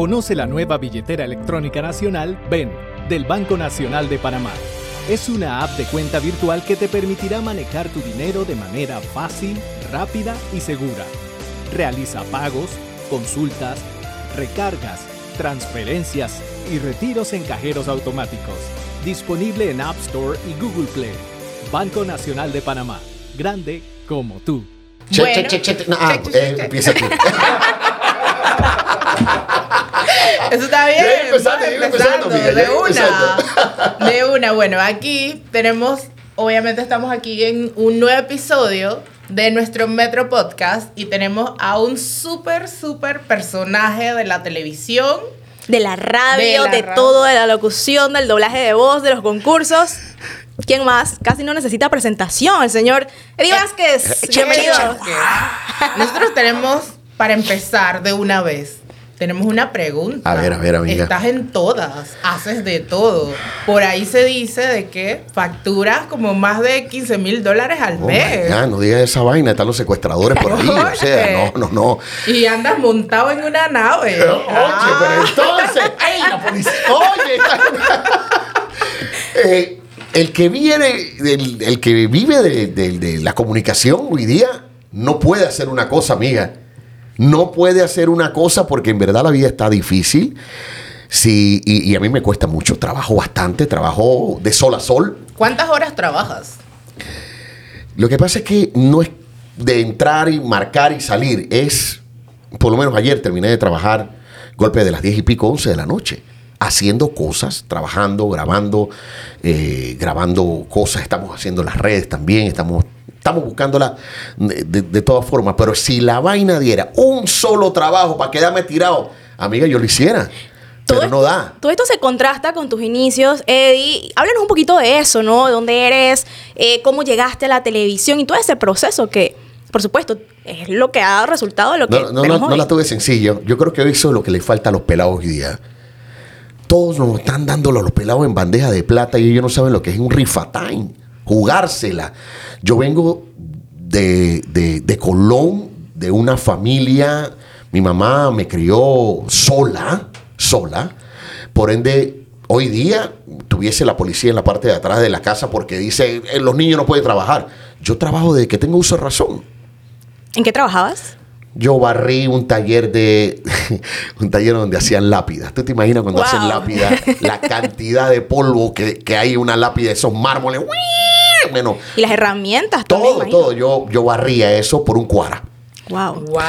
Conoce la nueva billetera electrónica nacional BEN del Banco Nacional de Panamá. Es una app de cuenta virtual que te permitirá manejar tu dinero de manera fácil, rápida y segura. Realiza pagos, consultas, recargas, transferencias y retiros en cajeros automáticos. Disponible en App Store y Google Play. Banco Nacional de Panamá. Grande como tú. Bueno. che, che, che, no, ah, eh, empieza tú. Eso está bien. Empezando, empezando, amiga, ya de empezando. una. De una. Bueno, aquí tenemos, obviamente estamos aquí en un nuevo episodio de nuestro Metro Podcast y tenemos a un súper, súper personaje de la televisión. De la radio, De de, la radio. todo, de la locución, del doblaje de voz, de los concursos. ¿Quién más? Casi no necesita presentación, el señor Eddie Vázquez. Bienvenido. Que Nosotros tenemos, para empezar de una vez, tenemos una pregunta. A ver, a ver, amiga. Estás en todas, haces de todo. Por ahí se dice de que facturas como más de 15 mil dólares al Oh mes. God, no digas esa vaina, están los secuestradores por ahí. O sea, no, no, no. Y andas montado en una nave. Oye, pero entonces, ¡ey, la policía! Oye, Eh, el que viene, el, el que vive de, de- de la comunicación hoy día, no puede hacer una cosa, amiga. No puede hacer una cosa porque en verdad la vida está difícil. Sí, y, y a mí me cuesta mucho. Trabajo bastante, trabajo de sol a sol. ¿Cuántas horas trabajas? Lo que pasa es que no es de entrar y marcar y salir. Es, por lo menos ayer terminé de trabajar golpe de las 10 y pico, 11 de la noche. Haciendo cosas, trabajando, grabando, eh, grabando cosas. Estamos haciendo las redes también. Estamos, estamos buscándola de, de- de todas formas. Pero si la vaina diera un solo trabajo para quedarme tirado, amiga, yo lo hiciera. Pero no da. todo esto se contrasta con tus inicios, Eddie. Háblanos un poquito de eso, ¿no? ¿De dónde eres? Eh, ¿Cómo llegaste a la televisión? Y todo ese proceso que, por supuesto, es lo que ha dado resultado de lo que No, no, no, no la tuve sencillo. Yo creo que eso es lo que le falta a los pelados hoy día. Todos nos están dando a los pelados en bandeja de plata y ellos no saben lo que es un rifatime. Jugársela. Yo vengo de, de- de Colón, de una familia. Mi mamá me crió sola, sola. Por ende, hoy día tuviese la policía en la parte de atrás de la casa porque dice, "Eh, los niños no pueden trabajar. Yo trabajo desde que tengo uso de razón. ¿En qué trabajabas? Yo barrí un taller de. un taller donde hacían lápidas. ¿Tú te imaginas cuando Wow. hacen lápidas? La cantidad de polvo que, que hay en una lápida, esos mármoles. ¡uii! Y las herramientas todo, todo. Yo, yo barría eso por un cuara. Wow. Wow.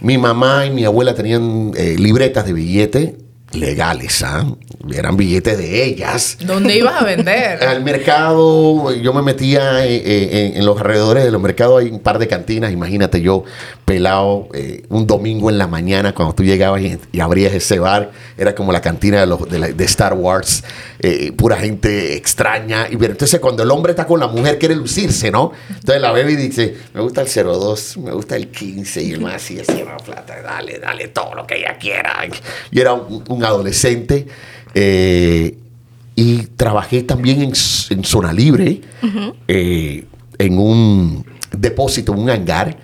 Mi mamá y mi abuela tenían eh, libretas de billete legales, ¿ah? Eran billetes de ellas. ¿Dónde ibas a vender? Al mercado, yo me metía eh, eh, en, los alrededores de los mercados, hay un par de cantinas, imagínate yo pelado eh, un domingo en la mañana cuando tú llegabas y, y abrías ese bar, era como la cantina de, los- de la- de Star Wars, pura gente extraña. Y pero entonces cuando el hombre está con la mujer quiere lucirse, ¿no? Entonces la bebe y dice, me gusta el 02, me gusta el 15 y el más así, así, plata, dale, dale todo lo que ella quiera. Y era un, un adolescente. eh, y trabajé también en, zona libre, eh, en un depósito, un hangar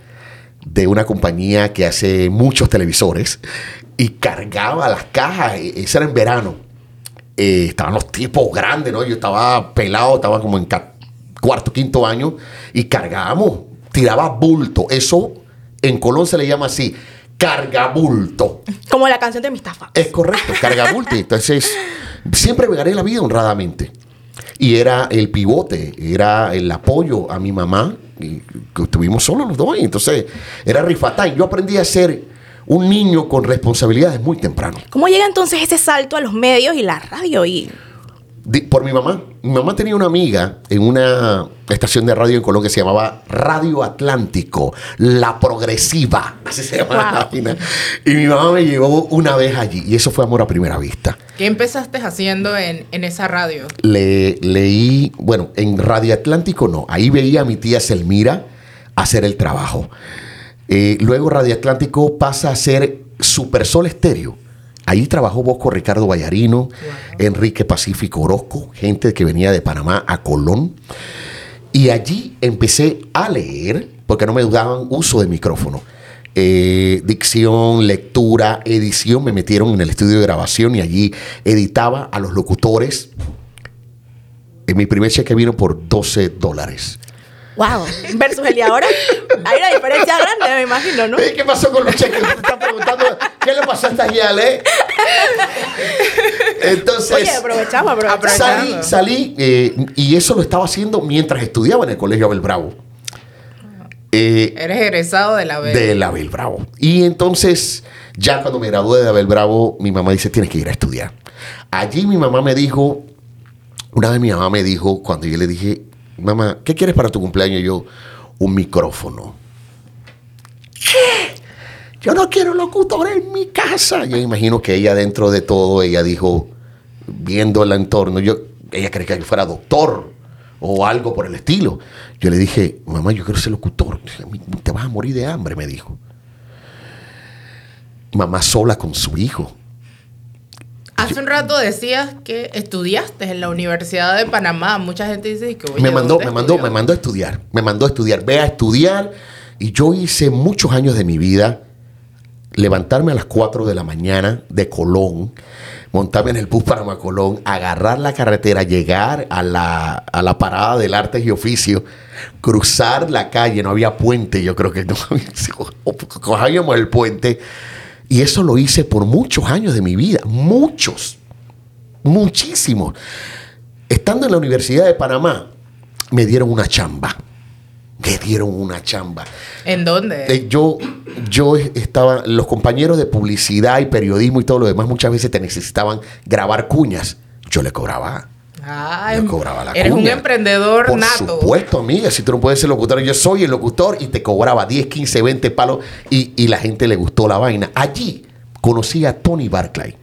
de una compañía que hace muchos televisores y cargaba las cajas. e- Eso era en verano. Eh, estaban los tipos grandes, ¿no? Yo estaba pelado, estaba como en cuarto, quinto año y cargábamos, tiraba bulto. Eso en Colón se le llama así, cargabulto. Como la canción de Mistafa. Es correcto, cargabulto. Entonces, siempre me gané la vida honradamente. Y era el pivote, era el apoyo a mi mamá. Y que estuvimos solos los dos. Y entonces, era rifatán. Yo aprendí a ser un niño con responsabilidades muy temprano. ¿Cómo llega entonces ese salto a los medios y la radio? Y por mi mamá. Mi mamá tenía una amiga en una estación de radio en Colón que se llamaba Radio Atlántico, La Progresiva. Así se llama la página. Y mi mamá me llevó una vez allí. Y eso fue amor a primera vista. ¿Qué empezaste haciendo en, en esa radio? Le, leí, bueno, en Radio Atlántico no, ahí veía a mi tía Selmira hacer el trabajo. Eh, luego Radio Atlántico pasa a ser Super Sol Estéreo. Ahí trabajó Bosco Ricardo Vallarino, Enrique Pacífico Orozco, gente que venía de Panamá a Colón. Y allí empecé a leer, porque no me daban uso de micrófono. eh, dicción, lectura, edición. Me metieron en el estudio de grabación y allí editaba a los locutores. En mi primer cheque vino por 12 dólares. Wow. Versus el de ahora. Hay una diferencia grande, me imagino, ¿no? ¿Qué pasó con los cheques? Te están preguntando, ¿qué le pasó a esta Yale? Entonces, Oye, aprovechamos, aprovechamos. salí, salí eh, y eso lo estaba haciendo mientras estudiaba en el colegio Abel Bravo. Eh, Eres egresado de la B. de Abel Bravo. Y entonces, ya cuando me gradué de Abel Bravo, mi mamá dice, tienes que ir a estudiar. Allí mi mamá me dijo, una vez mi mamá me dijo, cuando yo le dije, mamá, ¿qué quieres para tu cumpleaños? Yo, un micrófono. ¿Qué? Yo no quiero locutor en mi casa. Yo imagino que ella dentro de todo, ella dijo, viendo el entorno, yo, ella cree que yo fuera doctor o algo por el estilo. Yo le dije, mamá, yo quiero ser locutor. Te vas a morir de hambre, me dijo. Mamá sola con su hijo. Hace un rato decías que estudiaste en la Universidad de Panamá. Mucha gente dice que oye, me mandó, ¿dónde me mandó, me mandó a estudiar. Me mandó a estudiar. Ve a estudiar. Y yo hice muchos años de mi vida levantarme a las 4 de la mañana de Colón, montarme en el bus para Colón, agarrar la carretera, llegar a la, a la parada del Artes y Oficio, cruzar la calle, no había puente, yo creo que no, o cogíamos el puente. Y eso lo hice por muchos años de mi vida, muchos, muchísimos. Estando en la Universidad de Panamá, me dieron una chamba. Me dieron una chamba. ¿En dónde? Eh, yo, yo estaba, los compañeros de publicidad y periodismo y todo lo demás muchas veces te necesitaban grabar cuñas. Yo le cobraba. Yo cobraba la eres un emprendedor Por nato. supuesto, amiga. Si tú no puedes ser locutor, yo soy el locutor y te cobraba 10, 15, 20 palos y, y la gente le gustó la vaina. Allí conocí a Tony Barclay.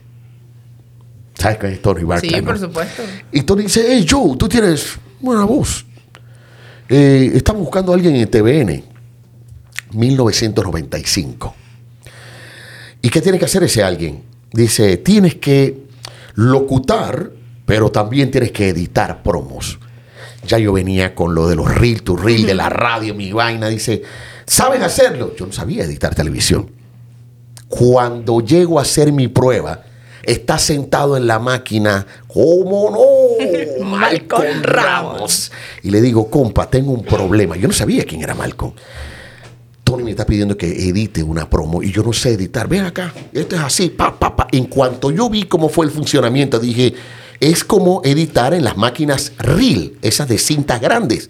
¿Sabes quién es Tony Barclay? Sí, no? por supuesto. Y Tony dice, hey Joe, tú tienes buena voz. Eh, estamos buscando a alguien en TVN. 1995. ¿Y qué tiene que hacer ese alguien? Dice, tienes que locutar, pero también tienes que editar promos. Ya yo venía con lo de los reel to reel, de la radio, mi vaina. Dice, ¿saben hacerlo? Yo no sabía editar televisión. Cuando llego a hacer mi prueba, está sentado en la máquina, ¿cómo no? Malcolm Ramos. Y le digo, compa, tengo un problema. Yo no sabía quién era Malcolm. Tony me está pidiendo que edite una promo y yo no sé editar. Ven acá, esto es así, pa, pa, pa. En cuanto yo vi cómo fue el funcionamiento, dije, es como editar en las máquinas reel, esas de cintas grandes.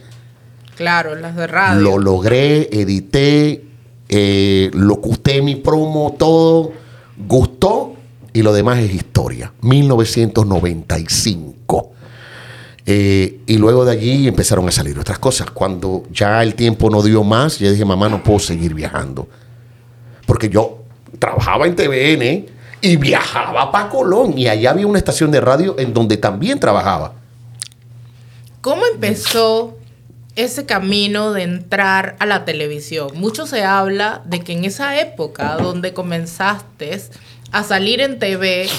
Claro, las de radio. Lo logré, edité, eh, locuté mi promo, todo, gustó y lo demás es historia. 1995. Eh, y luego de allí empezaron a salir otras cosas. Cuando ya el tiempo no dio más, yo dije, mamá, no puedo seguir viajando. Porque yo trabajaba en TVN y viajaba para Colón. Y allá había una estación de radio en donde también trabajaba. ¿Cómo empezó ese camino de entrar a la televisión? Mucho se habla de que en esa época donde comenzaste a salir en TV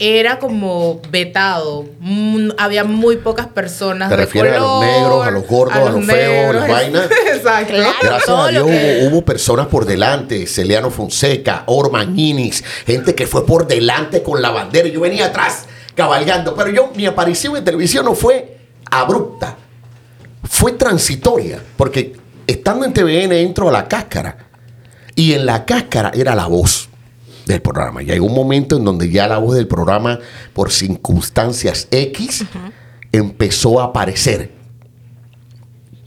era como vetado. Mm, había muy pocas personas ¿Te de refieres a los negros, a los gordos, a los feos, las vainas? Exacto. Gracias a Dios que- hubo, hubo personas por delante, Celiano Fonseca, Orman Inis, gente que fue por delante con la bandera. Yo venía atrás cabalgando, pero yo mi aparición en televisión no fue abrupta, fue transitoria, porque estando en TVN entro a la cáscara y en la cáscara era la voz del programa. Y hay un momento en donde ya la voz del programa, por circunstancias X, empezó a aparecer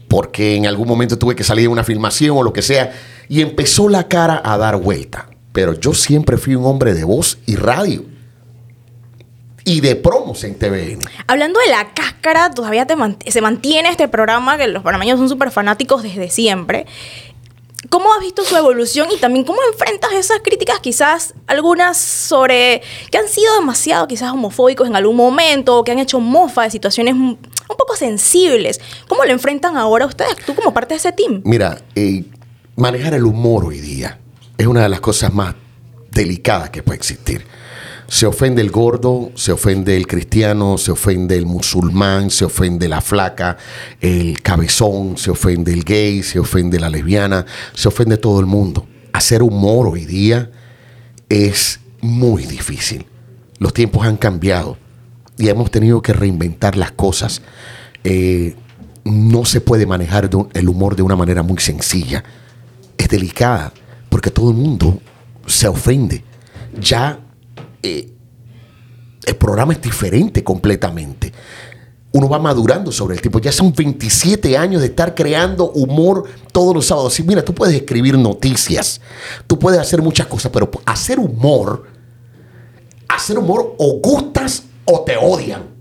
porque en algún momento tuve que salir de una filmación o lo que sea, y empezó la cara a dar vuelta. Pero yo siempre fui un hombre de voz y radio. Y de promos en TVN. Hablando de la cáscara, todavía te mant- se mantiene este programa que los panameños son súper fanáticos desde siempre. ¿Cómo has visto su evolución y también cómo enfrentas esas críticas, quizás algunas sobre que han sido demasiado quizás homofóbicos en algún momento, o que han hecho mofa de situaciones un poco sensibles? ¿Cómo lo enfrentan ahora ustedes, tú como parte de ese team? Mira, eh, manejar el humor hoy día es una de las cosas más delicadas que puede existir. Se ofende el gordo, se ofende el cristiano, se ofende el musulmán, se ofende la flaca, el cabezón, se ofende el gay, se ofende la lesbiana, se ofende todo el mundo. hacer humor hoy día es muy difícil. Los tiempos han cambiado y hemos tenido que reinventar las cosas. Eh, no se puede manejar el humor de una manera muy sencilla. Es delicada porque todo el mundo se ofende. Ya eh, el programa es diferente completamente. Uno va madurando sobre el tiempo. Ya son 27 años de estar creando humor todos los sábados. Sí, mira, tú puedes escribir noticias, tú puedes hacer muchas cosas, pero hacer humor, hacer humor o gustas o te odian.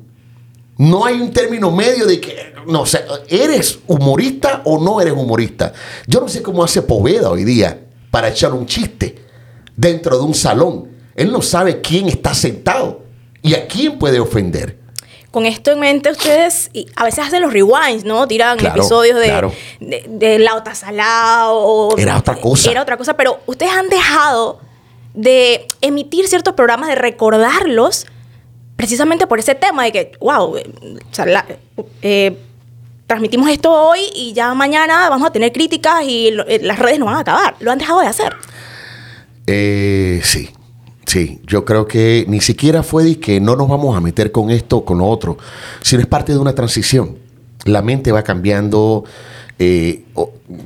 No hay un término medio de que, no sé, ¿eres humorista o no eres humorista? Yo no sé cómo hace Poveda hoy día para echar un chiste dentro de un salón. Él no sabe quién está sentado y a quién puede ofender. Con esto en mente, ustedes y a veces hacen los rewinds, ¿no? Tiran Claro, episodios de, claro. de, de Lauta Salao. o- Era otra cosa. Era otra cosa, pero ustedes han dejado de emitir ciertos programas, de recordarlos, precisamente por ese tema de que, wow, eh, o sea, la- eh, transmitimos esto hoy y ya mañana vamos a tener críticas y lo- eh, las redes no van a acabar. Lo han dejado de hacer. Eh, sí, sí. Yo creo que ni siquiera fue de que no nos vamos a meter con esto o con lo otro, sino es parte de una transición. La mente va cambiando. eh,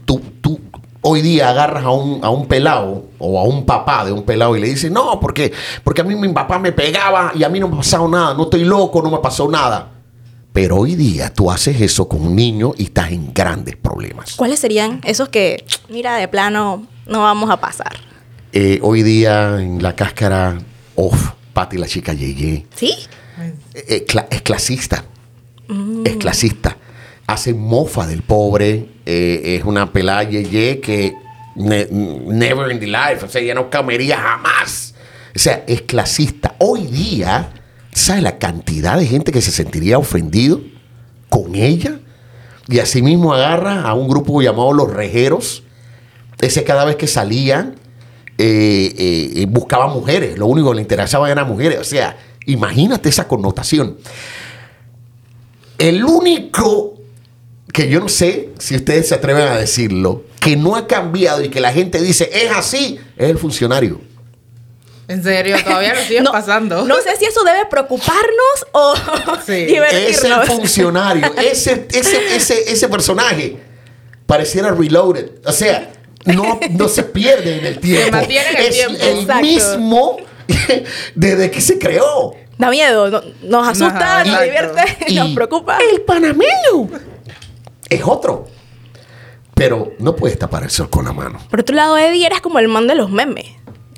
tú, tú hoy día agarras a un, a un pelado o a un papá de un pelado y le dices, no, porque, porque a mí mi papá me pegaba y a mí no me ha pasado nada, no estoy loco, no me pasó nada. Pero hoy día tú haces eso con un niño y estás en grandes problemas. ¿Cuáles serían esos que, mira, de plano no vamos a pasar? Eh, hoy día en la cáscara, off, Pati la chica Yeye. ¿Sí? Eh, cla- es clasista. Es clasista. Hace mofa del pobre. eh, es una pelada Yeye que ne- never in the life. O sea, ella no comería jamás. O sea, es clasista. Hoy día, ¿sabes la cantidad de gente que se sentiría ofendido con ella? Y asimismo agarra a un grupo llamado Los Rejeros. Ese cada vez que salían, eh, eh, buscaba mujeres. Lo único que le interesaba eran mujeres. O sea, imagínate esa connotación. El único que yo no sé si ustedes se atreven a decirlo, que no ha cambiado y que la gente dice es así, es el funcionario. En serio, todavía lo siguen no, pasando. No sé si eso debe preocuparnos o Sí. Es el divertirnos. funcionario. ese, ese, ese, ese personaje pareciera reloaded. O sea, no, no se pierde en el tiempo. mantiene en el es tiempo. el Exacto. mismo desde que se creó. Da miedo, no- nos asusta, Ajá, nos divierte, nos preocupa. El panameño es otro. Pero no puedes tapar el sol con la mano. Por otro lado, Eddie, eres como el man de los memes.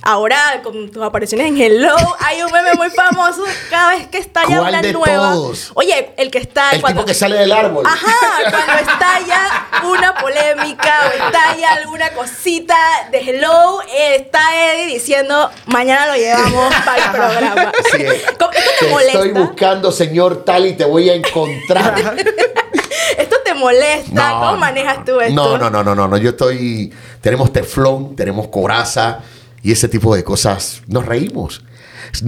Ahora, con tus apariciones en Hello, hay un meme muy famoso cada vez que estalla ¿Cuál una de nueva. todos? Oye, el que está El tipo que sale del árbol. Ajá, cuando estalla una polémica o estalla alguna cosita de Hello, eh, está Eddie diciendo, mañana lo llevamos para el programa. ¿Cómo- ¿Esto te Te molesta? estoy buscando, señor tal, y te voy a encontrar. ¿Esto te molesta? No, ¿Cómo manejas tú esto? No, no, no, no, no, no. Yo estoy. Tenemos teflón, tenemos coraza y ese tipo de cosas. Nos reímos.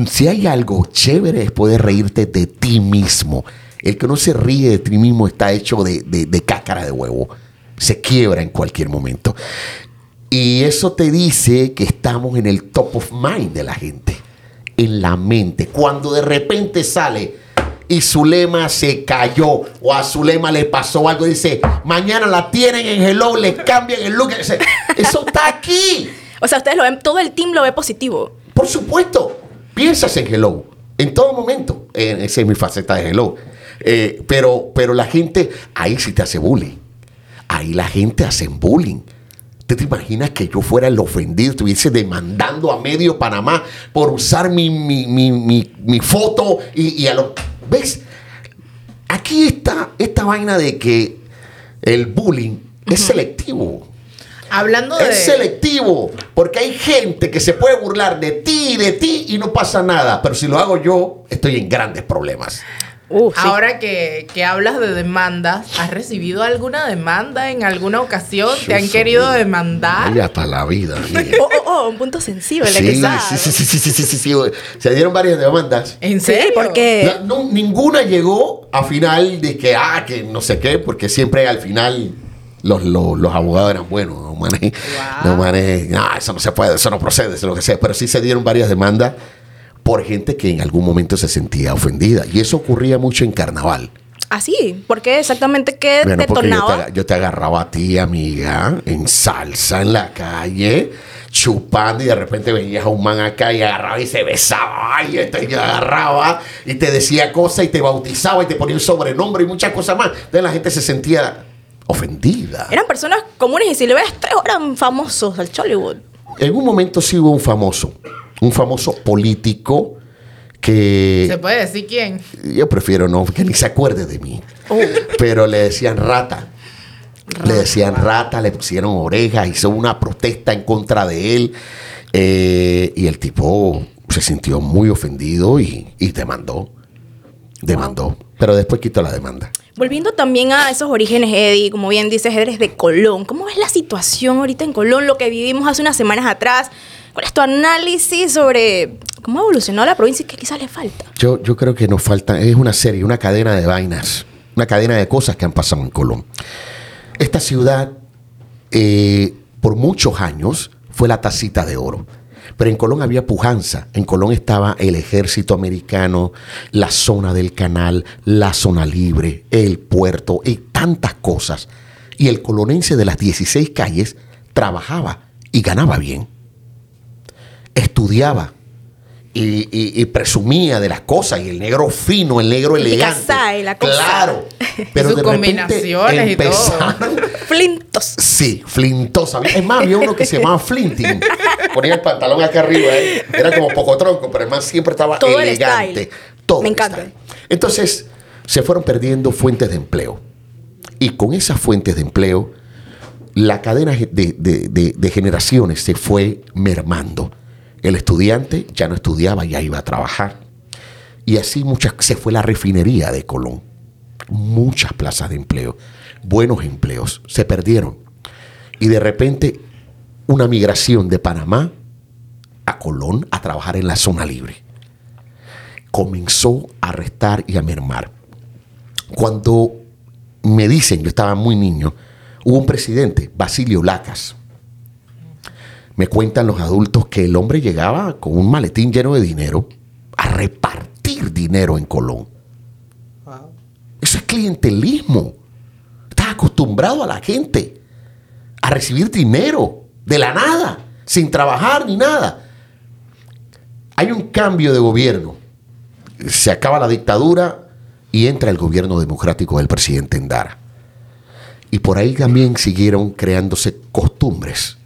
Si hay algo chévere es poder reírte de ti mismo. El que no se ríe de ti mismo está hecho de, de, de cáscara de huevo. Se quiebra en cualquier momento. Y eso te dice que estamos en el top of mind de la gente. En la mente. Cuando de repente sale y Zulema se cayó o a Zulema le pasó algo, dice, mañana la tienen en Hello, le cambian el look. Eso está aquí. O sea, ustedes lo ven, todo el team lo ve positivo. Por supuesto, piensas en Hello en todo momento. Esa es mi faceta de Hello. Eh, pero, pero la gente, ahí sí te hace bullying. Ahí la gente hace bullying. ¿Tú te imaginas que yo fuera el ofendido, estuviese demandando a medio Panamá por usar mi, mi, mi, mi- mi foto y, y a lo... ¿Ves? Aquí está esta vaina de que el bullying es selectivo. Hablando de. Es selectivo, porque hay gente que se puede burlar de ti y de ti y no pasa nada. Pero si lo hago yo, estoy en grandes problemas. Uh, sí. Ahora que, que hablas de demandas, ¿has recibido alguna demanda en alguna ocasión? ¿Te han querido demandar? Para la vida. Oh, oh, oh, un punto sensible, Sí, quizás. sí, sí, sí, sí, sí, sí, sí, sí. Se dieron varias demandas. ¿En Sí, serio? porque No, no, ninguna llegó a final de que, ah, que no sé qué, porque siempre al final Los, los, los abogados eran buenos. Los manes, los manes, "Ah, eso no se puede, eso no procede, eso es lo que sea. Pero sí se dieron varias demandas por gente que en algún momento se sentía ofendida. Y eso ocurría mucho en carnaval. Así, ¿por qué exactamente qué Bueno, porque yo te, detonaba? yo te agarraba a ti, amiga, en salsa en la calle, chupando, y de repente veías a un man acá y agarraba y se besaba, y y agarraba y te decía cosas y te bautizaba y te ponía un sobrenombre y muchas cosas más. Entonces la gente se sentía ofendida. Eran personas comunes y silvestres, o eran famosos del Hollywood. En un momento sí hubo un famoso, un famoso político que ¿Se puede decir quién? yo prefiero no, que ni se acuerde de mí. Pero le decían rata. Le decían rata, le pusieron orejas, hizo una protesta en contra de él. eh, y el tipo se sintió muy ofendido y, y demandó. Demandó. Pero después quitó la demanda. Volviendo también a esos orígenes, Eddie, como bien dices, eres de Colón. ¿Cómo ves la situación ahorita en Colón, lo que vivimos hace unas semanas atrás? ¿Cuál es tu análisis sobre cómo ha evolucionado la provincia y qué quizás le falta? Yo, yo creo que nos falta, es una serie, una cadena de vainas, una cadena de cosas que han pasado en Colón. Esta ciudad, eh, por muchos años, fue la tacita de oro. Pero en Colón había pujanza. En Colón estaba el ejército americano, la zona del canal, la zona libre, el puerto y tantas cosas. Y el colonense de las 16 calles trabajaba y ganaba bien. Estudiaba, y, y- y presumía de las cosas y el negro fino, el negro El elegante. la cosa. Claro. Pero sus de repente combinaciones y todo. empezaron- Flintos. Sí, flintosa. Es más, había uno que se llamaba Flinting. Ponía el pantalón acá arriba, ¿eh? era como poco tronco, pero además siempre estaba Todo el elegante. style. Todo Me el encanta. style. Entonces, se fueron perdiendo fuentes de empleo. Y con esas fuentes de empleo, la cadena de, de- de- de generaciones se fue mermando. El estudiante ya no estudiaba, ya iba a trabajar. Y así muchas, se fue la refinería de Colón. Muchas plazas de empleo, buenos empleos, se perdieron. Y de repente una migración de Panamá a Colón a trabajar en la zona libre. Comenzó a restar y a mermar. Cuando me dicen, yo estaba muy niño, hubo un presidente, Basilio Lacas. Me cuentan los adultos que el hombre llegaba con un maletín lleno de dinero a repartir dinero en Colón. Eso es clientelismo. Estás acostumbrado a la gente a recibir dinero de la nada, sin trabajar ni nada. Hay un cambio de gobierno. Se acaba la dictadura y entra el gobierno democrático del presidente Endara. Y por ahí también siguieron creándose costumbres.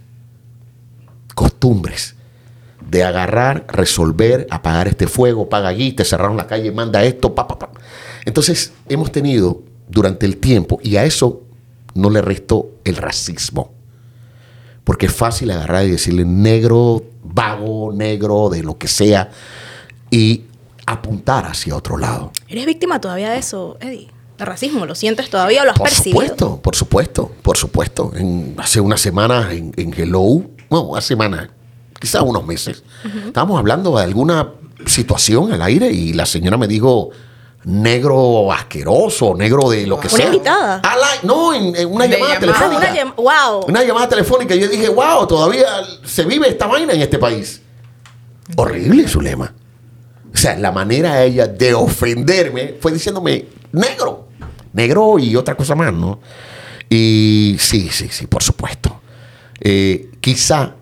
Costumbres de agarrar, resolver, apagar este fuego, paga allí, te cerraron la calle, manda esto, pa, pa, pa. Entonces, hemos tenido durante el tiempo, y a eso no le resto el racismo, porque es fácil agarrar y decirle negro, vago, negro, de lo que sea, y apuntar hacia otro lado. ¿Eres víctima todavía de eso, Eddie? ¿De racismo? ¿Lo sientes todavía o lo has Por percibido? supuesto, por supuesto, por supuesto. En- hace unas semanas en, en Hello, bueno, una semana, quizás unos meses, estábamos hablando de alguna situación al aire y la señora me dijo negro asqueroso, negro de lo que Una sea. invitada. No, en, en una De llamada llamada. Ah, telefónica. una llam- wow. Una llamada telefónica. Yo dije, wow, todavía se vive esta vaina en este país. Horrible su lema. O sea, la manera de ella de ofenderme fue diciéndome negro. Negro y otra cosa más, ¿no? Y sí, sí, sí, por supuesto. Eh, quizá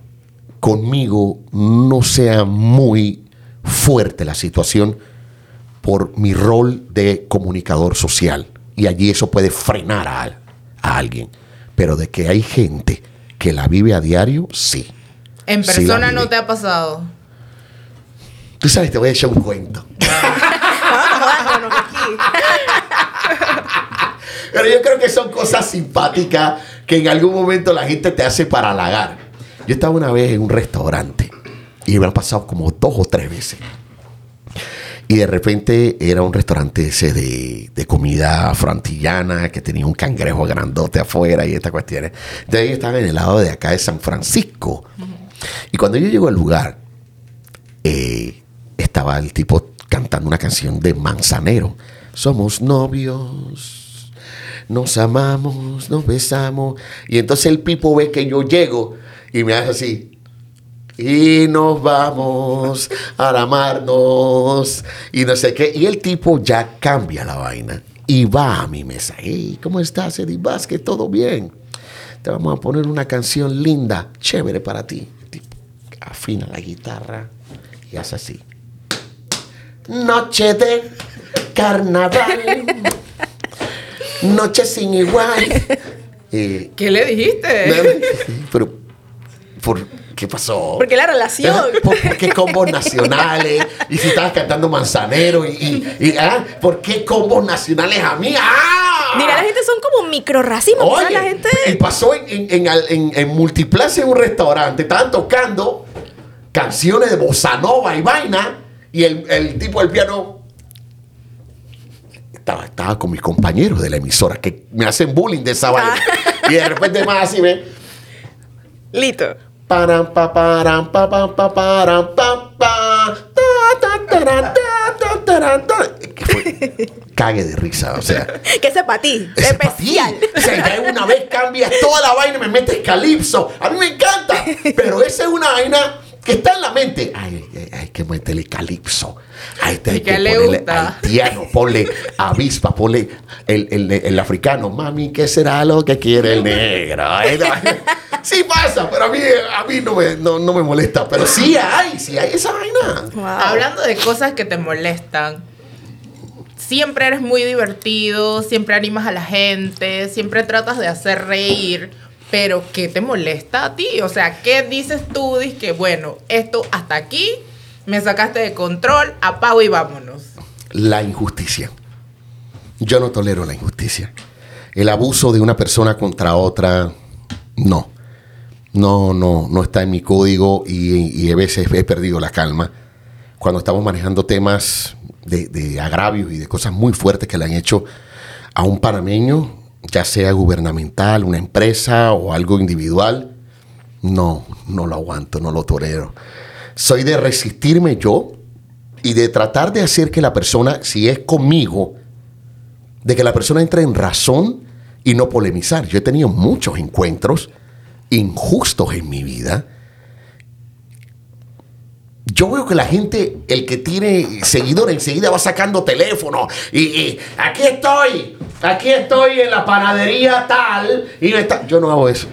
conmigo no sea muy fuerte la situación por mi rol de comunicador social. Y allí eso puede frenar a, al- a alguien. Pero de que hay gente que la vive a diario, sí. En Sí, persona no te ha pasado. Tú sabes, te voy a echar un cuento. Vámonos aquí. Pero yo creo que son cosas simpáticas que en algún momento la gente te hace para halagar. Yo estaba una vez en un restaurante y me han pasado como dos o tres veces. Y de repente era un restaurante ese de, de comida afroantillana que tenía un cangrejo grandote afuera y estas cuestiones. De ahí estaban en el lado de acá de San Francisco. Y cuando yo llego al lugar, eh, estaba el tipo cantando una canción de Manzanero. Somos novios nos amamos, nos besamos. Y entonces el Pipo ve que yo llego y me hace así. Y nos vamos a amarnos y no sé qué. Y el tipo ya cambia la vaina y va a mi mesa. Hey, ¿cómo estás, Eddie Vázquez? ¿Todo bien? Te vamos a poner una canción linda, chévere para ti. El tipo afina la guitarra y hace así. Noche de carnaval. Noche sin igual. ¿Qué le dijiste? pero, ¿por qué pasó? Porque la relación. ¿Por, por qué combos nacionales? Y si estabas cantando Manzanero, y, y- y, ah, ¿por qué combos nacionales a mí? ¡Ah! Mira, la gente son como microracismos. o sea, Oye, la gente. y pasó en, en, en, Multiplaza en un restaurante, estaban tocando canciones de bossa nova y vaina, y el, el tipo del piano estaba, estaba con mis compañeros de la emisora que me hacen bullying de esa vaina. Y de repente más así ve. Lito. Param, pa, param, pa, pam, pa, param, pa, pa, ta, ta, taran, ta, ta, taran, ta. ¿Qué fue? Cague de risa, o sea. Que ese para ti. Ese pa' ti. especial. O sea, ya una vez cambias toda la vaina y me metes calipso. A mí me encanta. Pero esa es una vaina que está en la mente. Ay, ay, hay que meterle calipso. A este hay ¿Y que ponerle gusta? haitiano, ponle avispa, ponle el, el- el africano. Mami, ¿qué será lo que quiere el negro? Ay, no. Sí pasa, pero a mí, a mí no, me, no, no me molesta. Pero sí hay, sí hay esa vaina. Wow. Hablando de cosas que te molestan, siempre eres muy divertido, siempre animas a la gente, siempre tratas de hacer reír, pero ¿qué te molesta a ti? O sea, ¿qué dices tú? Dices que, bueno, esto hasta aquí, me sacaste de control, apago y vámonos. la injusticia. Yo no tolero la injusticia. El abuso de una persona contra otra, no. No, no, no está en mi código y, a veces he perdido la calma. Cuando estamos manejando temas de, de agravios y de cosas muy fuertes que le han hecho a un panameño, ya sea gubernamental, una empresa o algo individual, no, no lo aguanto, no lo tolero. Soy de resistirme yo y de tratar de hacer que la persona, si es conmigo, de que la persona entre en razón y no polemizar. Yo he tenido muchos encuentros injustos en mi vida. Yo veo que la gente, el que tiene seguidores, enseguida va sacando teléfono y, y, aquí estoy, aquí estoy en la panadería tal y está- yo no hago eso.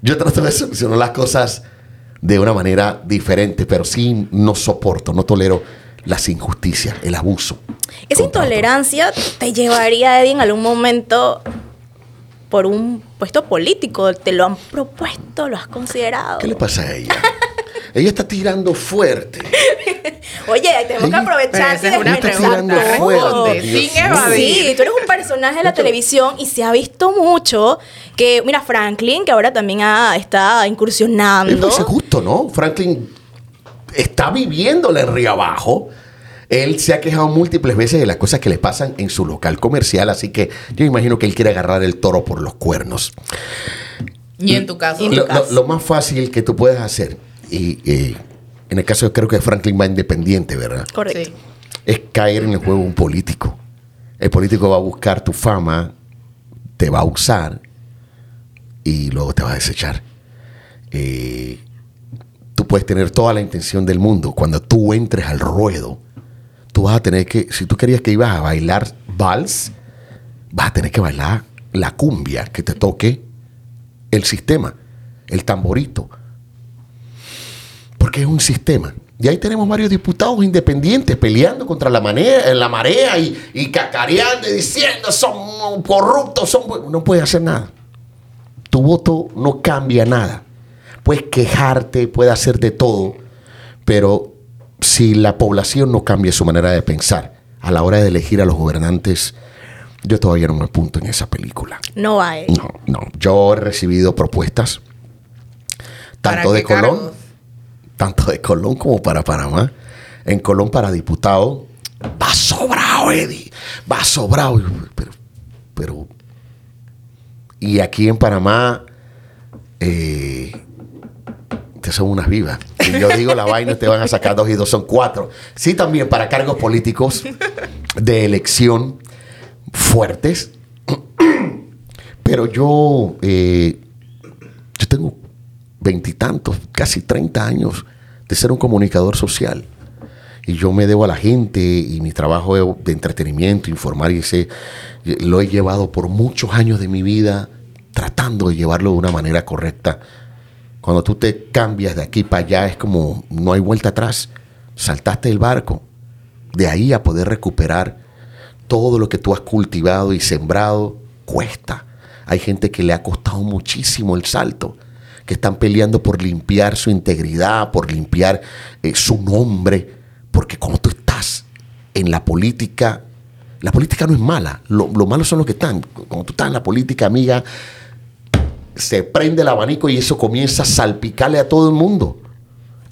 Yo trato de solucionar las cosas de una manera diferente, pero sí no soporto, no tolero las injusticias, el abuso. Esa otros. intolerancia te llevaría, Eddie, en algún momento por un puesto político. ¿Te lo han propuesto? ¿Lo has considerado? ¿Qué le pasa a ella? ella está tirando fuerte. Oye, tenemos que Ella- aprovechar es una fuerte, sin. Sí, tú eres un personaje de la televisión y se ha visto mucho que, mira, Franklin, que ahora también ha- está incursionando. parece justo, ¿no? Franklin está viviéndola en Río Abajo. Él se ha quejado múltiples veces de las cosas que le pasan en su local comercial, así que yo imagino que él quiere agarrar el toro por los cuernos. Y en tu caso, Lo, lo- lo más fácil que tú puedes hacer, y eh, en el caso creo que Franklin va independiente, ¿verdad? Correcto. sí. es caer en el juego de un político. El político va a buscar tu fama, te va a usar y luego te va a desechar. Eh, tú puedes tener toda la intención del mundo. Cuando tú entres al ruedo, tú vas a tener que, si tú querías que ibas a bailar vals, vas a tener que bailar la cumbia que te toque el sistema, el tamborito, porque es un sistema. Y ahí tenemos varios diputados independientes peleando contra la, la marea y, y cacareando y diciendo son corruptos, son... bu-". No puedes hacer nada. Tu voto no cambia nada. Puedes quejarte, puedes hacer de todo, pero si la población no cambia su manera de pensar a la hora de elegir a los gobernantes, yo todavía no me apunto en esa película. No va, Eddie. No, no. Yo he recibido propuestas, ¿Para tanto de Colón, cargos? tanto de Colón como para Panamá. En Colón para diputado, va sobrado, Eddie, va sobrado. Pero, pero, y aquí en Panamá, eh, te son unas vivas. Yo digo la vaina, te van a sacar dos y dos son cuatro. Sí, también para cargos políticos de elección fuertes. Pero yo, eh, yo tengo veintitantos, casi 30 años de ser un comunicador social. Y yo me debo a la gente y mi trabajo de, entretenimiento, informar y ese, lo he llevado por muchos años de mi vida tratando de llevarlo de una manera correcta. Cuando tú te cambias de aquí para allá es como no hay vuelta atrás. Saltaste el barco. De ahí a poder recuperar todo lo que tú has cultivado y sembrado cuesta. Hay gente que le ha costado muchísimo el salto, que están peleando por limpiar su integridad, por limpiar eh, su nombre, porque cuando tú estás en la política, la política no es mala, lo, lo malo son los que están. Cuando tú estás en la política, amiga, se prende el abanico y eso comienza a salpicarle a todo el mundo.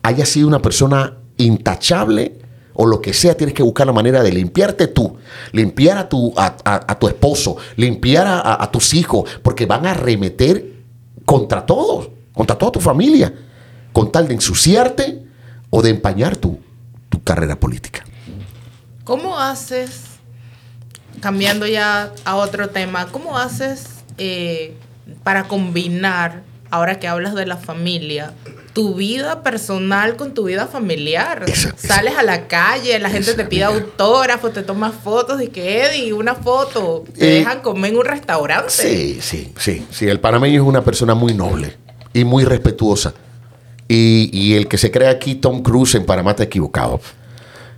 Haya sido una persona intachable o lo que sea, tienes que buscar la manera de limpiarte tú, limpiar a tu, a, a- tu esposo, limpiar a, tus hijos, porque van a arremeter contra todos, contra toda tu familia, con tal de ensuciarte o de empañar tu, tu carrera política. ¿Cómo haces, cambiando ya a otro tema, cómo haces eh, para combinar, ahora que hablas de la familia, tu vida personal con tu vida familiar? Sales a la calle, la gente te pide amiga. autógrafos, te tomas fotos y que Eddie, una foto, te Eh, dejan comer en un restaurante. Sí, sí, sí, sí. El panameño es una persona muy noble y muy respetuosa. Y, y el que se cree aquí Tom Cruise en Panamá está equivocado.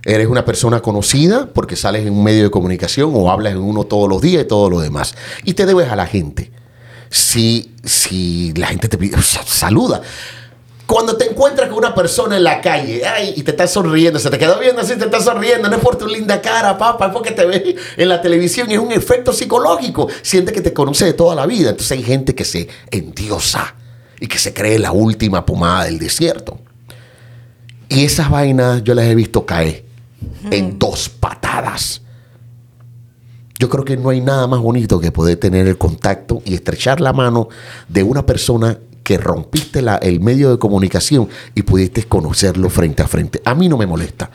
Eres una persona conocida porque sales en un medio de comunicación o hablas en uno todos los días y todo lo demás. Y te debes a la gente. Si, si la gente te pide, saluda. Cuando te encuentras con una persona en la calle ay, y te está sonriendo, se te quedó viendo así, te está sonriendo, no es por tu linda cara, papá, es porque te ve en la televisión y es un efecto psicológico. Siente que te conoce de toda la vida. Entonces hay gente que se endiosa y que se cree la última pomada del desierto. Y esas vainas yo las he visto caer en dos patadas. Yo creo que no hay nada más bonito que poder tener el contacto y estrechar la mano de una persona que rompiste el medio de comunicación y pudiste conocerlo frente a frente. A mí no me molesta.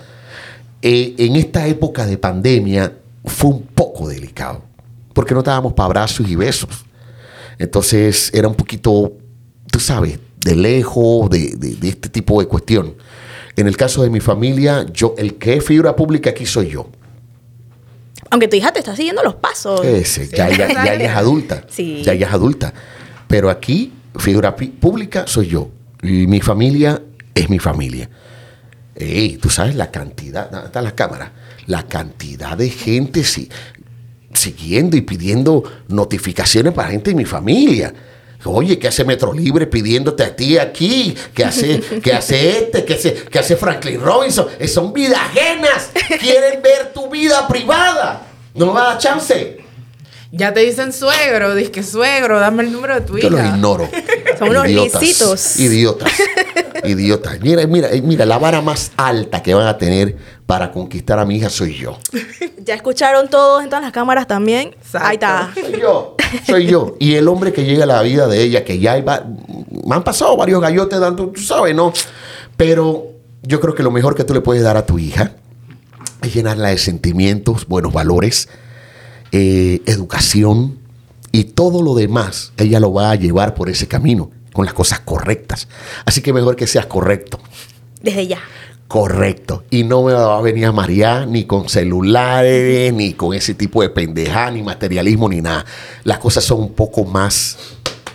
Eh, en esta época de pandemia fue un poco delicado, porque no estábamos para abrazos y besos. Entonces era un poquito, tú sabes, de lejos de, de- de este tipo de cuestión. En el caso de mi familia, yo, el que es figura pública aquí soy yo. Aunque tu hija te está siguiendo los pasos. Ese, ya, ella, ya ella es adulta. Sí. Ya ella es adulta. Pero aquí, figura pública soy yo. Y mi familia es mi familia. Ey, tú sabes la cantidad, ¿dónde están las cámaras? La cantidad de gente si- siguiendo y pidiendo notificaciones para gente de mi familia. Oye, ¿qué hace Metro Libre pidiéndote a ti aquí? ¿Qué hace, qué hace este? ¿Qué hace, qué hace Franklin Robinson? Eh, son vidas ajenas. Quieren ver tu vida privada. No me va a dar chance. Ya te dicen suegro, que suegro, dame el número de tu Yo hija. los ignoro. Son unos lisitos. Idiotas. Idiotas. Mira, mira, eh, mira, la vara más alta que van a tener para conquistar a mi hija soy yo. Ya escucharon todos en todas las cámaras también. Exacto. Ahí está. Soy yo. Soy yo. Y el hombre que llega a la vida de ella, que ya va- me han pasado varios gallotes dando, tú sabes, ¿no? Pero yo creo que lo mejor que tú le puedes dar a tu hija es llenarla de sentimientos, buenos valores, eh, educación y todo lo demás. Ella lo va a llevar por ese camino, con las cosas correctas. Así que mejor que seas correcto. Desde ya. Correcto. Y no me va a venir a marear ni con celulares, ni con ese tipo de pendeja, ni materialismo, ni nada. Las cosas son un poco más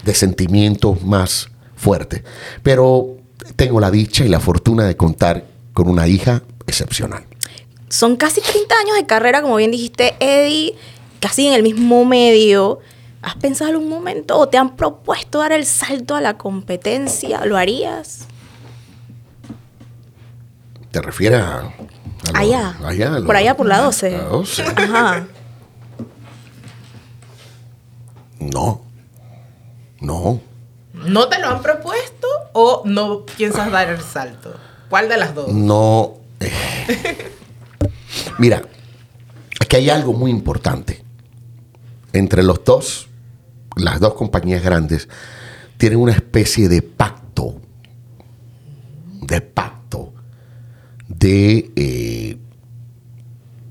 de sentimientos más fuertes. Pero tengo la dicha y la fortuna de contar con una hija excepcional. Son casi 30 años de carrera, como bien dijiste, Eddie, casi en el mismo medio. ¿Has pensado algún momento o te han propuesto dar el salto a la competencia? ¿Lo harías? ¿Te refieres a... a lo- Allá. allá, a lo- por allá, por la 12. La 12. Ajá. No. No. ¿No te lo han propuesto o no piensas dar el salto? ¿Cuál de las dos? No. eh. Mira, aquí hay algo muy importante. Entre los dos, las dos compañías grandes tienen una especie de pacto, de pacto, de, eh,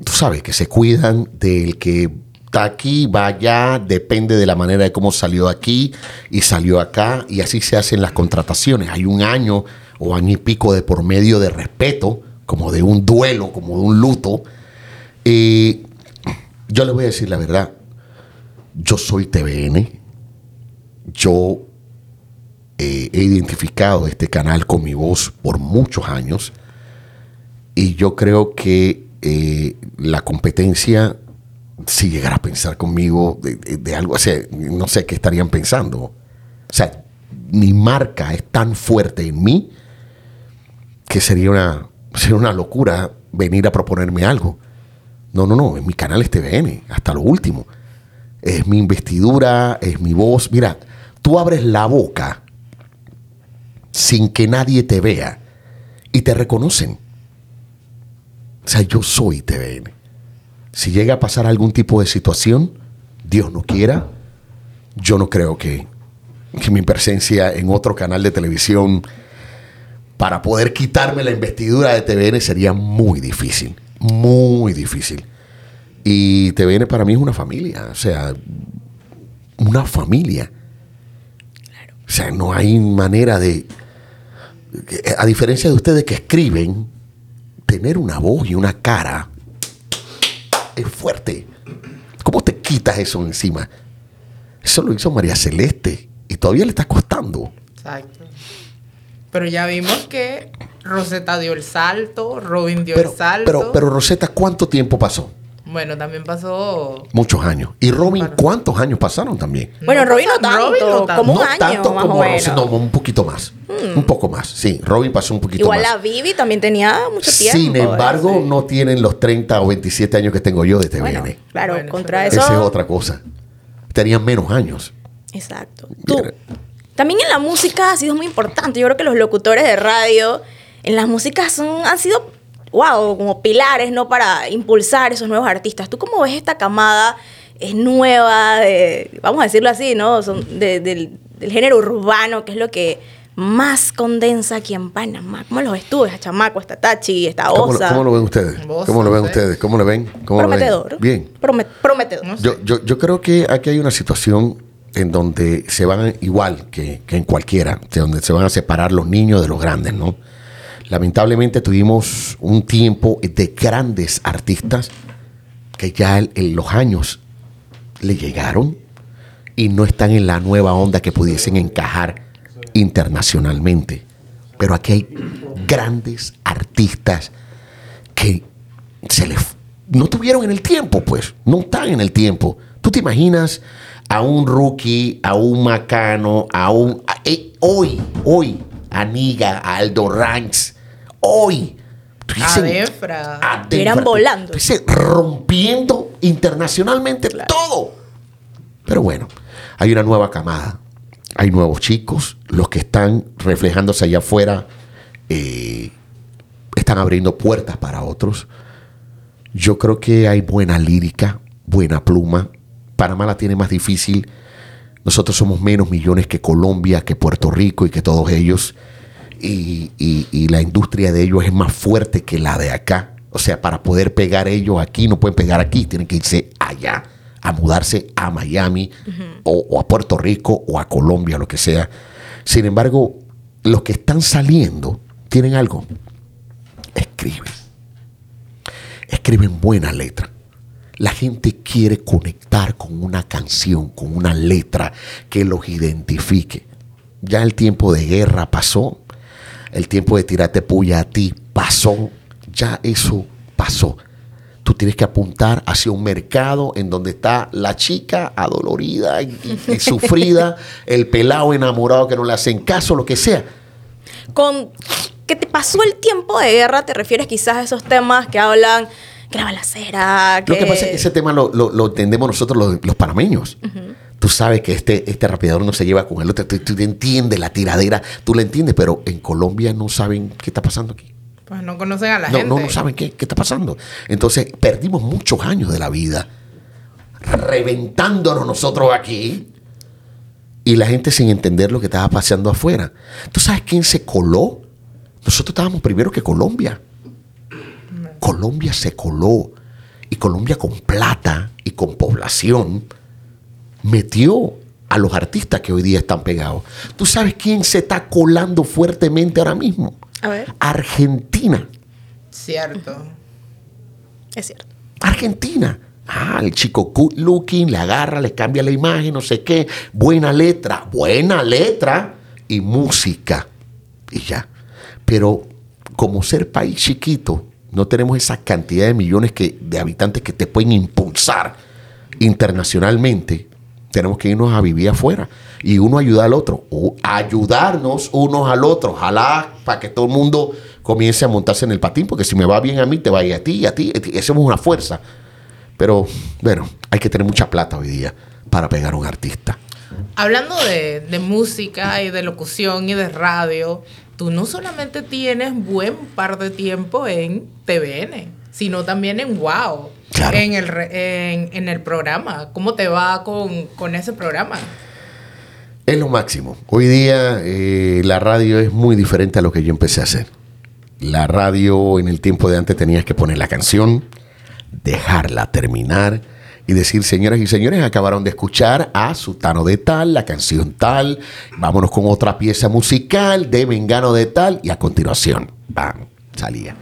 tú sabes, que se cuidan del que está aquí, va allá, depende de la manera de cómo salió aquí y salió acá, y así se hacen las contrataciones. Hay un año o año y pico de por medio de respeto, como de un duelo, como de un luto. Y yo le voy a decir la verdad, yo soy TVN, yo eh, he identificado este canal con mi voz por muchos años y yo creo que eh, la competencia si llegara a pensar conmigo de, algo, así, no sé qué estarían pensando. O sea, mi marca es tan fuerte en mí que sería una, sería una locura venir a proponerme algo. No, no, no, en mi canal es TVN, hasta lo último. Es mi investidura, es mi voz. Mira, tú abres la boca sin que nadie te vea y te reconocen. O sea, yo soy TVN si llega a pasar algún tipo de situación, Dios no quiera, yo no creo que, mi presencia en otro canal de televisión para poder quitarme la investidura de TVN sería muy difícil, muy difícil. Y TVN para mí es una familia, o sea, una familia. O sea, no hay manera de, a diferencia de ustedes que escriben, tener una voz y una cara es fuerte. ¿Cómo te quitas eso encima? Eso lo hizo María Celeste y todavía le está costando. Exacto. Pero ya vimos que Rosetta dio el salto, Robin dio el salto. Pero, pero Rosetta, ¿cuánto tiempo pasó? Bueno, también pasó... Muchos años. ¿Y Robin cuántos años pasaron también? Bueno, Robin no tanto, como un año tanto más como o menos. No, un poquito más. Hmm. Un poco más, sí. Robin pasó un poquito más. Igual la Vivi también tenía mucho tiempo. Sin embargo, no tienen los 30 o 27 años que tengo yo de TVN. claro, contra eso... Esa es otra cosa. Tenían menos años. Exacto. Tú, también en la música ha sido muy importante. Yo creo que los locutores de radio en las músicas son, han sido wow, como pilares, ¿no? Para impulsar esos nuevos artistas. ¿Tú cómo ves esta camada es nueva, de, vamos a decirlo así, ¿no? Son del, género urbano, que es lo que más condensa aquí en Panamá. ¿Cómo los ves tú? Esta chamaco, esta tachi, esta osa. ¿Cómo, lo ven ustedes? ¿Cómo lo ven ustedes? ¿Cómo lo ven? prometedor. Bien. prometedor. yo, yo, yo creo que aquí hay una situación en donde se van igual que, que en cualquiera, de donde se van a separar los niños de los grandes, ¿no? Lamentablemente tuvimos un tiempo de grandes artistas que ya en los años le llegaron y no están en la nueva onda que pudiesen encajar internacionalmente. Pero aquí hay grandes artistas que se les no tuvieron en el tiempo, pues, no están en el tiempo. ¿Tú te imaginas a un rookie, a un macano, a un... Eh, hoy, hoy, a a Aldo Ranks, hoy. Adefra. Eran volando. rompiendo internacionalmente todo. Pero bueno, hay una nueva camada. Hay nuevos chicos. Los que están reflejándose allá afuera eh, están abriendo puertas para otros. Yo creo que hay buena lírica, buena pluma. Panamá la tiene más difícil. Nosotros somos menos millones que Colombia, que Puerto Rico y que todos ellos y, la industria de ellos es más fuerte que la de acá. O sea, para poder pegar ellos aquí, no pueden pegar aquí, tienen que irse allá, a mudarse a Miami o, a Puerto Rico o a Colombia, lo que sea. Sin embargo, los que están saliendo tienen algo. Escriben. Escriben buena letra. La gente quiere conectar con una canción, con una letra que los identifique. Ya el tiempo de guerra pasó, el tiempo de tirarte puya a ti pasó, ya eso pasó. Tú tienes que apuntar hacia un mercado en donde está la chica adolorida y, sufrida, el pelado enamorado que no le hacen caso, lo que sea. Con que te pasó el tiempo de guerra, te refieres quizás a esos temas que hablan que la balacera. Que... Lo que pasa es que ese tema lo, entendemos nosotros los, panameños tú sabes que este, este no se lleva con el otro, tú, entiendes la tiradera, tú la entiendes, pero en Colombia no saben qué está pasando aquí. Pues no conocen a la gente. No, no saben qué, qué está pasando. Entonces, perdimos muchos años de la vida reventándonos nosotros aquí y la gente sin entender lo que estaba pasando afuera. ¿Tú sabes quién se coló? Nosotros estábamos primero que Colombia. Colombia se coló Y Colombia con plata y con población metió a los artistas que hoy día están pegados. ¿Tú sabes quién se está colando fuertemente ahora mismo? A ver. Argentina. Cierto. Es cierto. Argentina. Ah, el chico good looking, le agarra, le cambia la imagen, no sé qué. Buena letra, buena letra y música. Y ya. Pero como ser país chiquito, no tenemos esa cantidad de millones que, de habitantes que te pueden impulsar internacionalmente. Tenemos que irnos a vivir afuera y uno ayuda al otro, o ayudarnos unos al otro. Ojalá para que todo el mundo comience a montarse en el patín, porque si me va bien a mí, te va a ir a ti, a ti. a ti. Hacemos una fuerza. Pero bueno, hay que tener mucha plata hoy día para pegar a un artista. Hablando de, de música y de locución y de radio, tú no solamente tienes buen par de tiempo en TVN, sino también en Wow, Claro. en, el, en el programa. ¿Cómo te va con, con ese programa? Es lo máximo. Hoy día eh, la radio es muy diferente a lo que yo empecé a hacer. La radio en el tiempo de antes tenías que poner la canción, dejarla terminar y decir, señoras y señores, acabaron de escuchar a Sutano de tal, la canción tal, vámonos con otra pieza musical de Mengano de tal y a continuación, ¡bam! salía.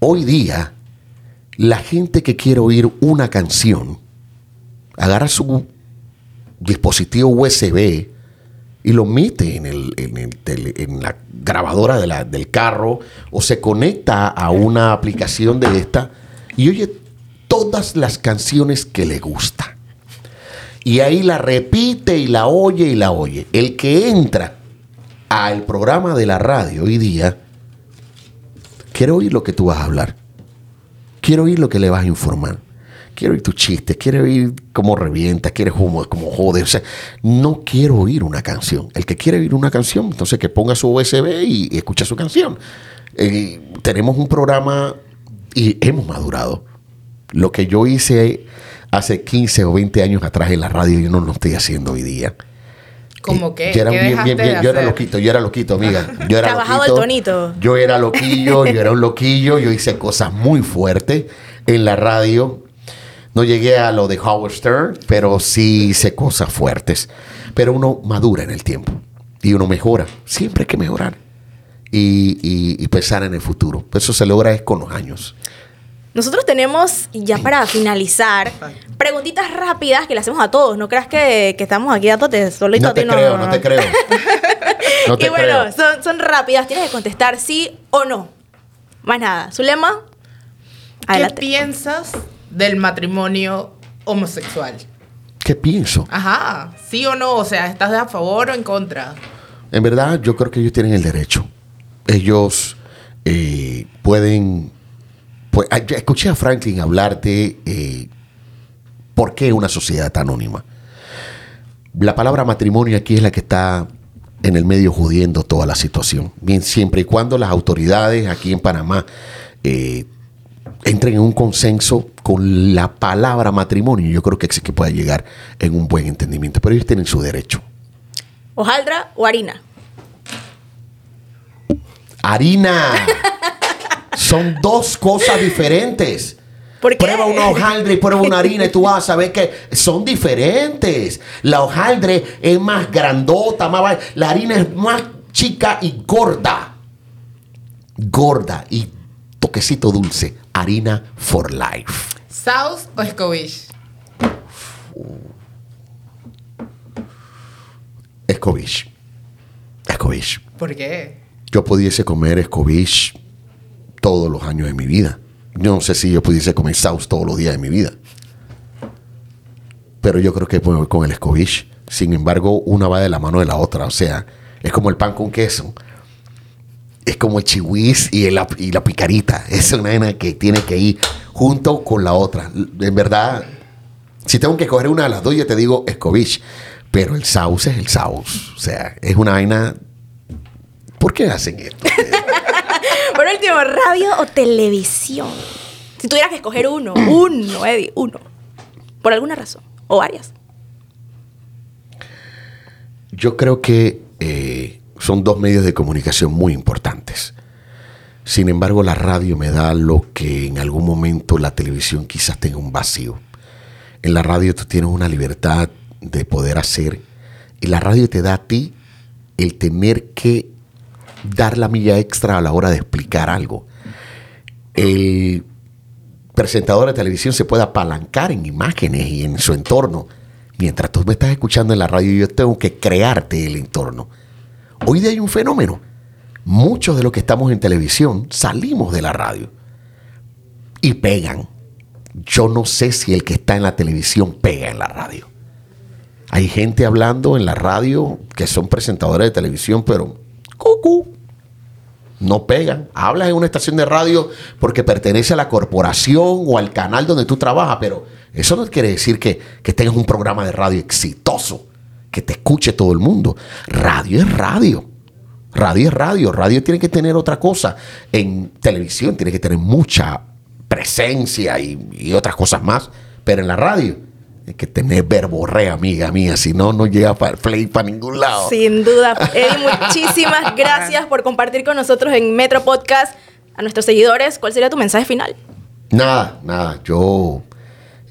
Hoy día, la gente que quiere oír una canción, agarra su dispositivo USB y lo mete en, el, en, el en la grabadora de la- del carro o se conecta a una aplicación de esta y oye todas las canciones que le gusta. Y ahí la repite y la oye y la oye. El que entra al programa de la radio hoy día quiere oír lo que tú vas a hablar. Quiero oír lo que le vas a informar. Quiero oír tus chistes, quiero oír cómo revienta, quiero cómo, cómo jode. O sea, no quiero oír una canción. El que quiere oír una canción, entonces que ponga su USB y, y escucha su canción. Eh, tenemos un programa y hemos madurado. Lo que yo hice hace 15 o 20 años atrás en la radio, yo no lo estoy haciendo hoy día. ¿Cómo que? yo era ¿Qué bien, bien, bien, yo era loquito, yo era loquito, amiga. Yo era Te ha bajado el loquito. tonito. Yo era loquillo, yo era un loquillo, yo hice cosas muy fuertes en la radio. No llegué a lo de Howard Stern, pero sí hice cosas fuertes. Pero uno madura en el tiempo y uno mejora. Siempre hay que mejorar y, y- y pensar en el futuro. Eso se logra es con los años. Nosotros tenemos, y ya para finalizar, preguntitas rápidas que le hacemos a todos. No creas que, que estamos aquí dándote solito No a ti, te creo, no te creo. No te y bueno, creo. son, son rápidas. Tienes que contestar sí o no. Más nada. Zulema, ¿Qué adelante. piensas del matrimonio homosexual? ¿Qué pienso? Ajá, sí o no, o sea, ¿estás a favor o en contra? En verdad, yo creo que ellos tienen el derecho. Ellos eh, pueden. Pues, escuché a Franklin hablar de eh, por qué una sociedad tan anónima. La palabra matrimonio aquí es la que está en el medio jodiendo toda la situación. Bien, siempre y cuando las autoridades aquí en Panamá eh, entren en un consenso con la palabra matrimonio, yo creo que sí que puede llegar en un buen entendimiento. Pero ellos tienen su derecho. ¿Hojaldra o harina? Harina. Son dos cosas diferentes. Prueba una hojaldre y prueba una harina y tú vas a saber que son diferentes. La hojaldre es más grandota, más la harina es más chica y gorda. Gorda y toquecito dulce. Harina for life. ¿South o Escobish? Escobish. Escobish. ¿Por qué? yo pudiese comer escobish todos los años de mi vida. Yo no sé si yo pudiese comer sauce todos los días de mi vida. Pero yo creo que voy con el escobish. Sin embargo, una va de la mano de la otra. O sea, es como el pan con queso. Es como el chihuiz y, el- y la picarita. Es una vaina que tiene que ir junto con la otra. En verdad, si tengo que coger una de las dos, yo te digo escobish. Pero el sauce es el sauce. O sea, es una vaina ¿Por qué hacen esto? Radio o televisión. Si tuvieras que escoger uno, uno, Eddie, uno. Por alguna razón. O varias. Yo creo que eh, son dos medios de comunicación muy importantes. Sin embargo, la radio me da lo que en algún momento la televisión quizás tenga un vacío. En la radio tú tienes una libertad de poder hacer y la radio te da a ti el tener que dar la milla extra a la hora de explicar algo. El presentador de televisión se puede apalancar en imágenes y en su entorno. Mientras tú me estás escuchando en la radio, yo tengo que crearte el entorno. Hoy día hay un fenómeno. Muchos de los que estamos en televisión salimos de la radio y pegan. Yo no sé si el que está en la televisión pega en la radio. Hay gente hablando en la radio que son presentadores de televisión, pero cucú, no pegan. Hablas en una estación de radio porque pertenece a la corporación o al canal donde tú trabajas, pero eso no quiere decir que, que tengas un programa de radio exitoso, que te escuche todo el mundo. Radio es radio. Radio es radio. Radio tiene que tener otra cosa. En televisión tiene que tener mucha presencia y, y otras cosas más, pero en la radio hay que tener verborrea, amiga mía, si no, no llega para el play para ningún lado. Sin duda. Eddie, muchísimas gracias por compartir con nosotros en Metro Podcast. A nuestros seguidores, ¿cuál sería tu mensaje final? Nada, nada. Yo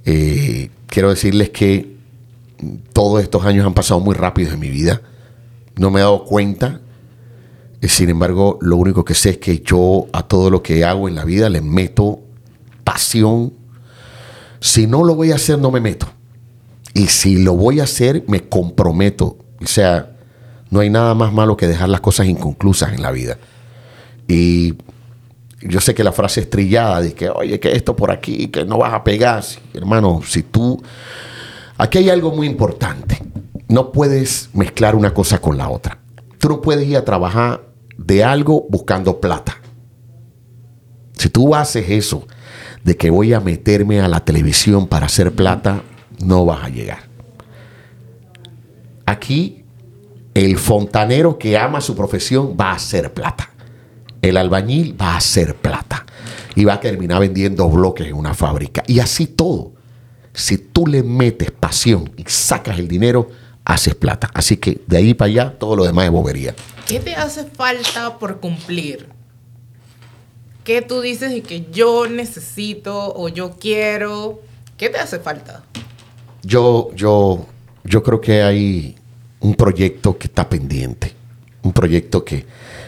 eh, quiero decirles que todos estos años han pasado muy rápido en mi vida. No me he dado cuenta. Eh, Sin embargo, lo único que sé es que yo a todo lo que hago en la vida le meto pasión. Si no lo voy a hacer, no me meto. Y si lo voy a hacer, me comprometo. O sea, no hay nada más malo que dejar las cosas inconclusas en la vida. Y yo sé que la frase es trillada de que, oye, que esto por aquí, que no vas a pegar. Hermano, si tú... Aquí hay algo muy importante. No puedes mezclar una cosa con la otra. Tú no puedes ir a trabajar de algo buscando plata. Si tú haces eso, de que voy a meterme a la televisión para hacer plata, no vas a llegar. Aquí, el fontanero que ama su profesión va a hacer plata. El albañil va a hacer plata. Y va a terminar vendiendo bloques en una fábrica. Y así todo. Si tú le metes pasión y sacas el dinero, haces plata. Así que de ahí para allá, todo lo demás es bobería. ¿Qué te hace falta por cumplir? ¿Qué tú dices y que yo necesito o yo quiero? ¿Qué te hace falta? Yo, yo, yo creo que hay un proyecto que está pendiente. Un proyecto que,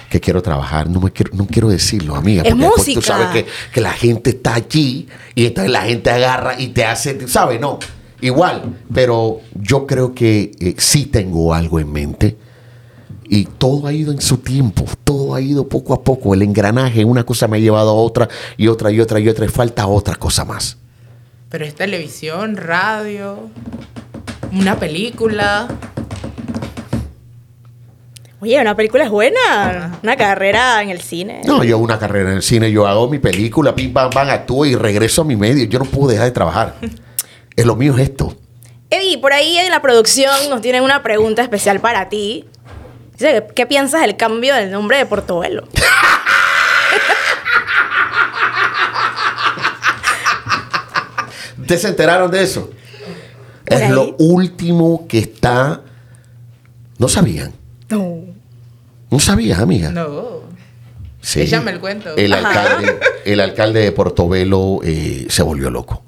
que quiero trabajar. No, me quiero, no quiero decirlo, amiga. Es porque después Tú música. sabes que, que la gente está allí y entonces la gente agarra y te hace, ¿sabes? No, igual. Pero yo creo que eh, sí tengo algo en mente. Y todo ha ido en su tiempo, todo ha ido poco a poco. El engranaje, una cosa me ha llevado a otra y otra y otra y otra. Y falta otra cosa más. Pero es televisión, radio, una película. Oye, una película es buena. Una carrera en el cine. No, yo hago una carrera en el cine, yo hago mi película, pim, pam, pam, actúo y regreso a mi medio. Yo no puedo dejar de trabajar. Es lo mío es esto. Eddie, por ahí en la producción nos tienen una pregunta especial para ti. Dice, ¿qué piensas del cambio del nombre de Portobelo? ¿Ustedes se enteraron de eso? Es ahí. lo último que está... No sabían. No. No sabías, amiga. No. Sí. Échame el cuento. El Ajá. alcalde, el alcalde de Portobelo eh, se volvió loco.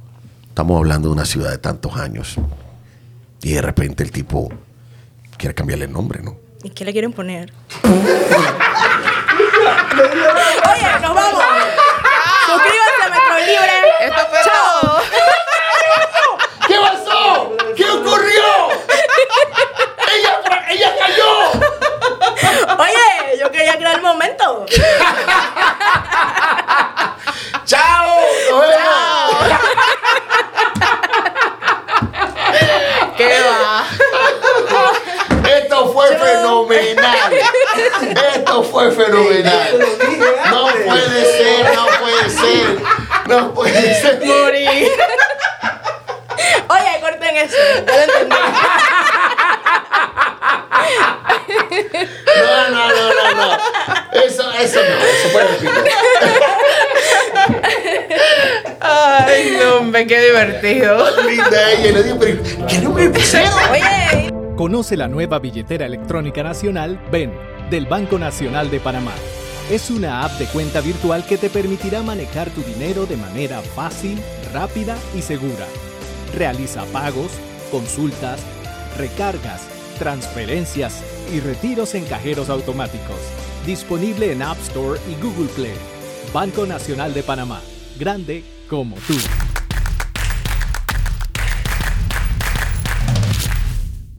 Estamos hablando de una ciudad de tantos años. Y de repente el tipo quiere cambiarle el nombre, ¿no? ¿Y qué le quieren poner? Oye, nos vamos. Suscríbanse a Metro Libre. Esto fue Chao. todo. ¿Qué pasó? ¿Qué ocurrió? ¡Ella, ella cayó! Oye, yo quería crear el momento. ¡Chao! ¡Nos vemos! ¿Qué va? Esto fue fenomenal. Esto fue fenomenal. No puede ser, no puede ser. No puede ser. Morí. Oye, corten eso. Ya lo entendí. No, no, no, no, no. Eso, eso no. Eso puede repetir. Ay, no, hombre, qué divertido. Linda ella. Y le digo, pero ¿qué nombre pusieron? Oye. Conoce la nueva billetera electrónica nacional BEN del Banco Nacional de Panamá. Es una app de cuenta virtual que te permitirá manejar tu dinero de manera fácil, rápida y segura. Realiza pagos, consultas, recargas, transferencias y retiros en cajeros automáticos. Disponible en App Store y Google Play. Banco Nacional de Panamá. Grande como tú.